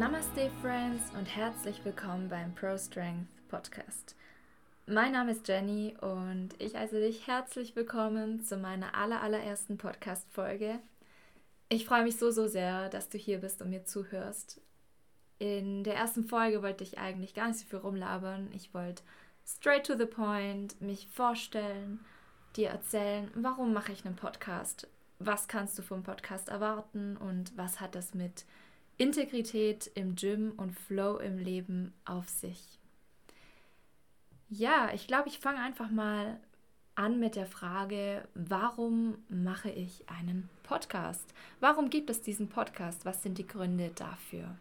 Namaste Friends und herzlich willkommen beim Pro Strength Podcast. Mein Name ist Jenny und ich heiße dich herzlich willkommen zu meiner aller, allerersten Podcast-Folge. Ich freue mich so, so sehr, dass du hier bist und mir zuhörst. In der ersten Folge wollte ich eigentlich gar nicht so viel rumlabern. Ich wollte straight to the point mich vorstellen, dir erzählen, warum mache ich einen Podcast, was kannst du vom Podcast erwarten und was hat das mit Integrität im Gym und Flow im Leben auf sich. Ja, ich glaube, ich fange einfach mal an mit der Frage, warum mache ich einen Podcast? Warum gibt es diesen Podcast? Was sind die Gründe dafür?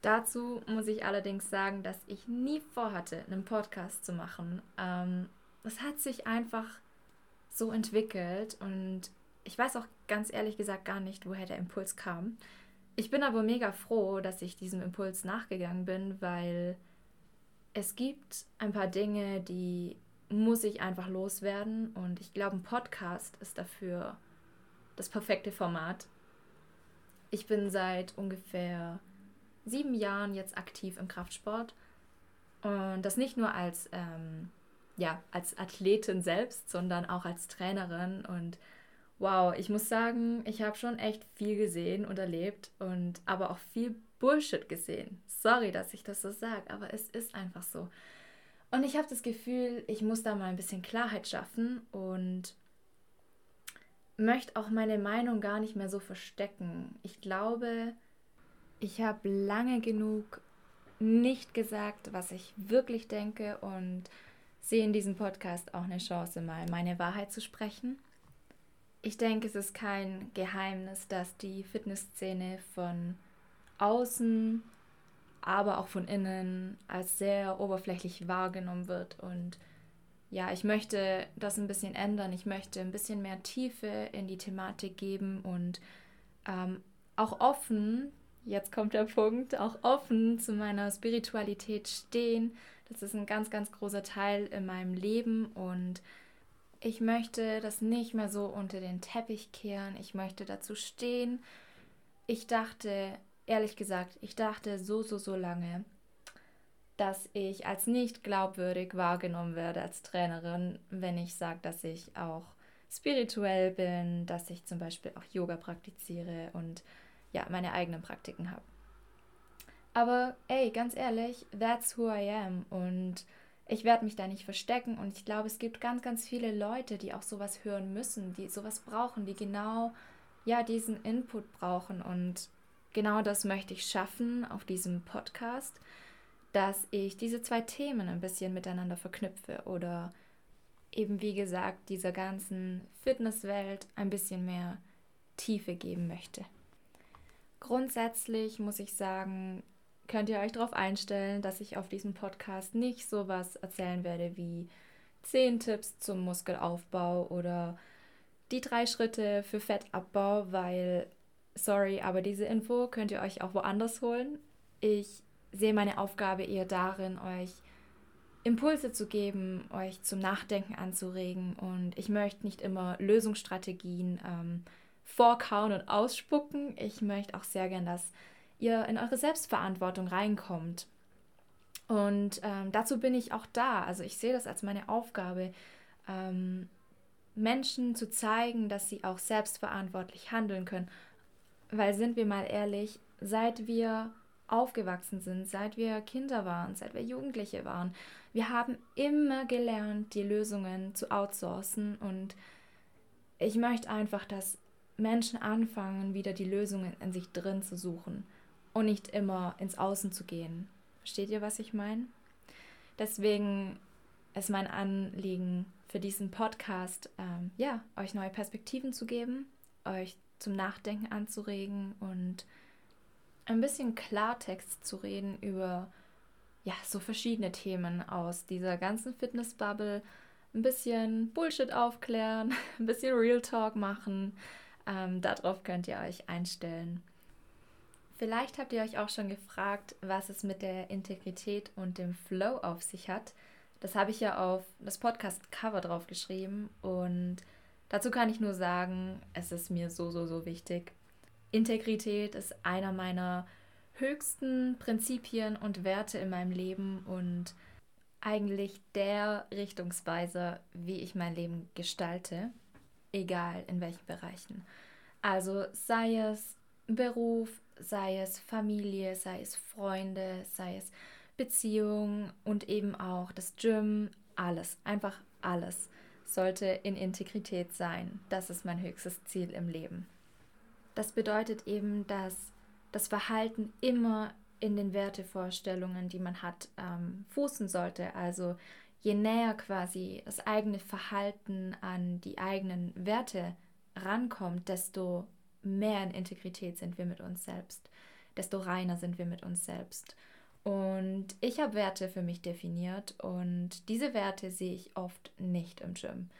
Dazu muss ich allerdings sagen, dass ich nie vorhatte, einen Podcast zu machen. Ähm, es hat sich einfach so entwickelt und ich weiß auch ganz ehrlich gesagt gar nicht, woher der Impuls kam. Ich bin aber mega froh, dass ich diesem Impuls nachgegangen bin, weil es gibt ein paar Dinge, die muss ich einfach loswerden. Und ich glaube, ein Podcast ist dafür das perfekte Format. Ich bin seit ungefähr sieben Jahren jetzt aktiv im Kraftsport. Und das nicht nur als ähm, ja als Athletin selbst, sondern auch als Trainerin. Und wow, ich muss sagen, ich habe schon echt viel gesehen und erlebt und aber auch viel Bullshit gesehen. Sorry, dass ich das so sage, aber es ist einfach so. Und ich habe das Gefühl, ich muss da mal ein bisschen Klarheit schaffen und möchte auch meine Meinung gar nicht mehr so verstecken. Ich glaube, ich habe lange genug nicht gesagt, was ich wirklich denke und sehe in diesem Podcast auch eine Chance, mal meine Wahrheit zu sprechen. Ich denke, es ist kein Geheimnis, dass die Fitnessszene von außen, aber auch von innen als sehr oberflächlich wahrgenommen wird. Und ja, ich möchte das ein bisschen ändern. Ich möchte ein bisschen mehr Tiefe in die Thematik geben und ähm, auch offen, jetzt kommt der Punkt, auch offen zu meiner Spiritualität stehen. Das ist ein ganz, ganz großer Teil in meinem Leben und ich möchte das nicht mehr so unter den Teppich kehren. Ich möchte dazu stehen. Ich dachte, ehrlich gesagt, ich dachte so, so, so lange, dass ich als nicht glaubwürdig wahrgenommen werde als Trainerin, wenn ich sage, dass ich auch spirituell bin, dass ich zum Beispiel auch Yoga praktiziere und ja, meine eigenen Praktiken habe. Aber ey, ganz ehrlich, that's who I am und ich werde mich da nicht verstecken und ich glaube, es gibt ganz, ganz viele Leute, die auch sowas hören müssen, die sowas brauchen, die genau ja diesen Input brauchen und genau das möchte ich schaffen auf diesem Podcast, dass ich diese zwei Themen ein bisschen miteinander verknüpfe oder eben wie gesagt dieser ganzen Fitnesswelt ein bisschen mehr Tiefe geben möchte. Grundsätzlich muss ich sagen, könnt ihr euch darauf einstellen, dass ich auf diesem Podcast nicht sowas erzählen werde wie 10 Tipps zum Muskelaufbau oder die drei Schritte für Fettabbau, weil, sorry, aber diese Info könnt ihr euch auch woanders holen. Ich sehe meine Aufgabe eher darin, euch Impulse zu geben, euch zum Nachdenken anzuregen und ich möchte nicht immer Lösungsstrategien ähm, vorkauen und ausspucken. Ich möchte auch sehr gern, dass ihr in eure Selbstverantwortung reinkommt. Und ähm, dazu bin ich auch da. Also ich sehe das als meine Aufgabe, ähm, Menschen zu zeigen, dass sie auch selbstverantwortlich handeln können. Weil sind wir mal ehrlich, seit wir aufgewachsen sind, seit wir Kinder waren, seit wir Jugendliche waren, wir haben immer gelernt, die Lösungen zu outsourcen. Und ich möchte einfach, dass Menschen anfangen, wieder die Lösungen in sich drin zu suchen und nicht immer ins Außen zu gehen. Versteht ihr, was ich meine? Deswegen ist mein Anliegen für diesen Podcast, ähm, ja, euch neue Perspektiven zu geben, euch zum Nachdenken anzuregen und ein bisschen Klartext zu reden über ja, so verschiedene Themen aus dieser ganzen Fitnessbubble. Ein bisschen Bullshit aufklären, ein bisschen Real Talk machen. Ähm, darauf könnt ihr euch einstellen. Vielleicht habt ihr euch auch schon gefragt, was es mit der Integrität und dem Flow auf sich hat. Das habe ich ja auf das Podcast-Cover drauf geschrieben und dazu kann ich nur sagen, es ist mir so, so, so wichtig. Integrität ist einer meiner höchsten Prinzipien und Werte in meinem Leben und eigentlich der Richtungsweiser, wie ich mein Leben gestalte, egal in welchen Bereichen. Also sei es Beruf, sei es Familie, sei es Freunde, sei es Beziehung und eben auch das Gym, alles, einfach alles sollte in Integrität sein. Das ist mein höchstes Ziel im Leben. Das bedeutet eben, dass das Verhalten immer in den Wertevorstellungen, die man hat, ähm, fußen sollte. Also je näher quasi das eigene Verhalten an die eigenen Werte rankommt, desto mehr in Integrität sind wir mit uns selbst, desto reiner sind wir mit uns selbst. Und ich habe Werte für mich definiert und diese Werte sehe ich oft nicht im Gym,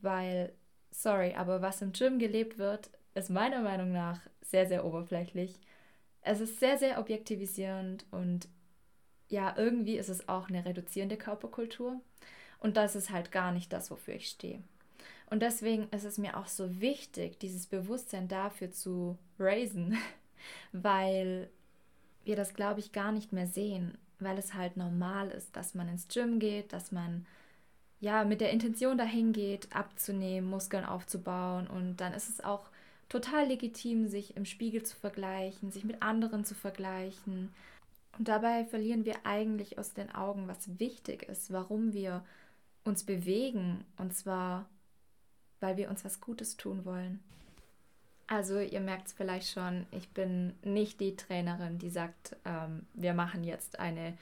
weil, sorry, aber was im Gym gelebt wird, ist meiner Meinung nach sehr, sehr oberflächlich. Es ist sehr, sehr objektivisierend und ja, irgendwie ist es auch eine reduzierende Körperkultur. Und das ist halt gar nicht das, wofür ich stehe. Und deswegen ist es mir auch so wichtig, dieses Bewusstsein dafür zu raisen, weil wir das, glaube ich, gar nicht mehr sehen, weil es halt normal ist, dass man ins Gym geht, dass man ja mit der Intention dahin geht, abzunehmen, Muskeln aufzubauen und dann ist es auch total legitim, sich im Spiegel zu vergleichen, sich mit anderen zu vergleichen. Und dabei verlieren wir eigentlich aus den Augen, was wichtig ist, warum wir uns bewegen. Und zwar, weil wir uns was Gutes tun wollen. Also ihr merkt es vielleicht schon, ich bin nicht die Trainerin, die sagt, ähm, wir machen jetzt eine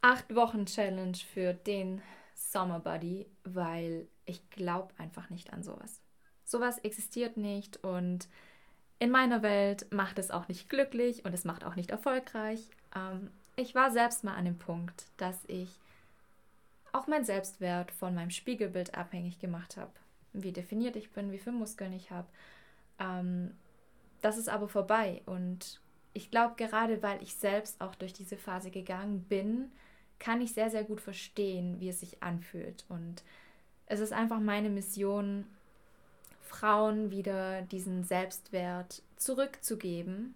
acht Wochen Challenge für den Summer Buddy, weil ich glaube einfach nicht an sowas. Sowas existiert nicht und in meiner Welt macht es auch nicht glücklich und es macht auch nicht erfolgreich. Ähm, ich war selbst mal an dem Punkt, dass ich auch mein Selbstwert von meinem Spiegelbild abhängig gemacht habe. Wie definiert ich bin, wie viele Muskeln ich habe ähm, das ist aber vorbei. Und ich glaube, gerade weil ich selbst auch durch diese Phase gegangen bin, kann ich sehr, sehr gut verstehen, wie es sich anfühlt. Und es ist einfach meine Mission, Frauen wieder diesen Selbstwert zurückzugeben,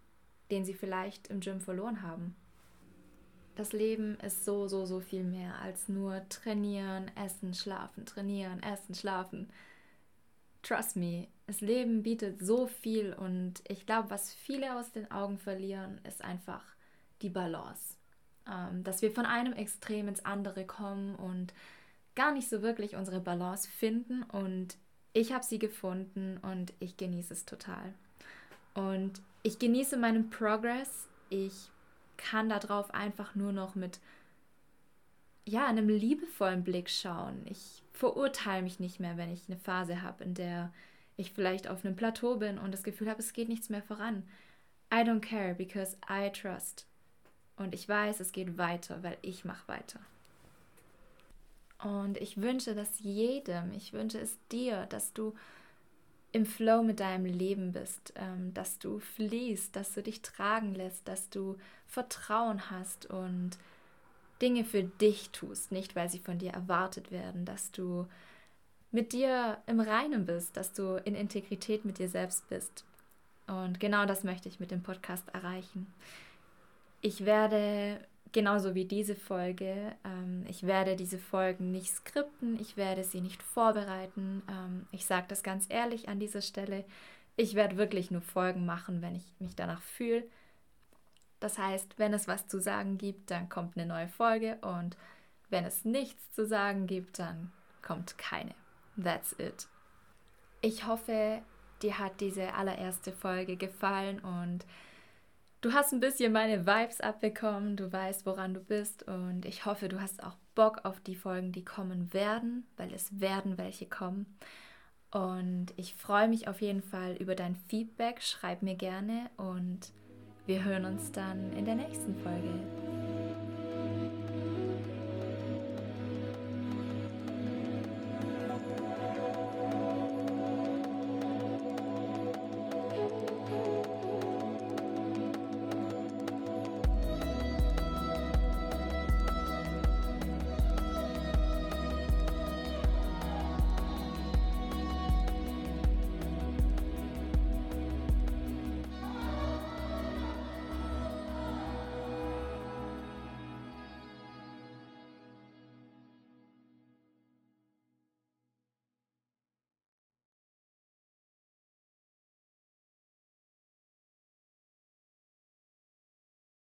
den sie vielleicht im Gym verloren haben. Das Leben ist so, so, so viel mehr als nur trainieren, essen, schlafen, trainieren, essen, schlafen. Trust me, das Leben bietet so viel und ich glaube, was viele aus den Augen verlieren, ist einfach die Balance. Ähm, dass wir von einem Extrem ins andere kommen und gar nicht so wirklich unsere Balance finden und ich habe sie gefunden und ich genieße es total. Und ich genieße meinen Progress. Ich kann darauf einfach nur noch mit ja, einem liebevollen Blick schauen. Ich verurteile mich nicht mehr, wenn ich eine Phase habe, in der ich vielleicht auf einem Plateau bin und das Gefühl habe, es geht nichts mehr voran. I don't care because I trust. Und ich weiß, es geht weiter, weil ich mache weiter. Und ich wünsche das jedem, ich wünsche es dir, dass du im Flow mit deinem Leben bist, ähm, dass du fließt, dass du dich tragen lässt, dass du Vertrauen hast und Dinge für dich tust, nicht weil sie von dir erwartet werden, dass du mit dir im Reinen bist, dass du in Integrität mit dir selbst bist. Und genau das möchte ich mit dem Podcast erreichen. Ich werde, genauso wie diese Folge, ähm, ich werde diese Folgen nicht skripten, ich werde sie nicht vorbereiten. Ähm, ich sage das ganz ehrlich an dieser Stelle. Ich werde wirklich nur Folgen machen, wenn ich mich danach fühle. Das heißt, wenn es was zu sagen gibt, dann kommt eine neue Folge und wenn es nichts zu sagen gibt, dann kommt keine. That's it. Ich hoffe, dir hat diese allererste Folge gefallen und du hast ein bisschen meine Vibes abbekommen, du weißt, woran du bist und ich hoffe, du hast auch Bock auf die Folgen, die kommen werden, weil es werden welche kommen. Und ich freue mich auf jeden Fall über dein Feedback. Schreib mir gerne und wir hören uns dann in der nächsten Folge.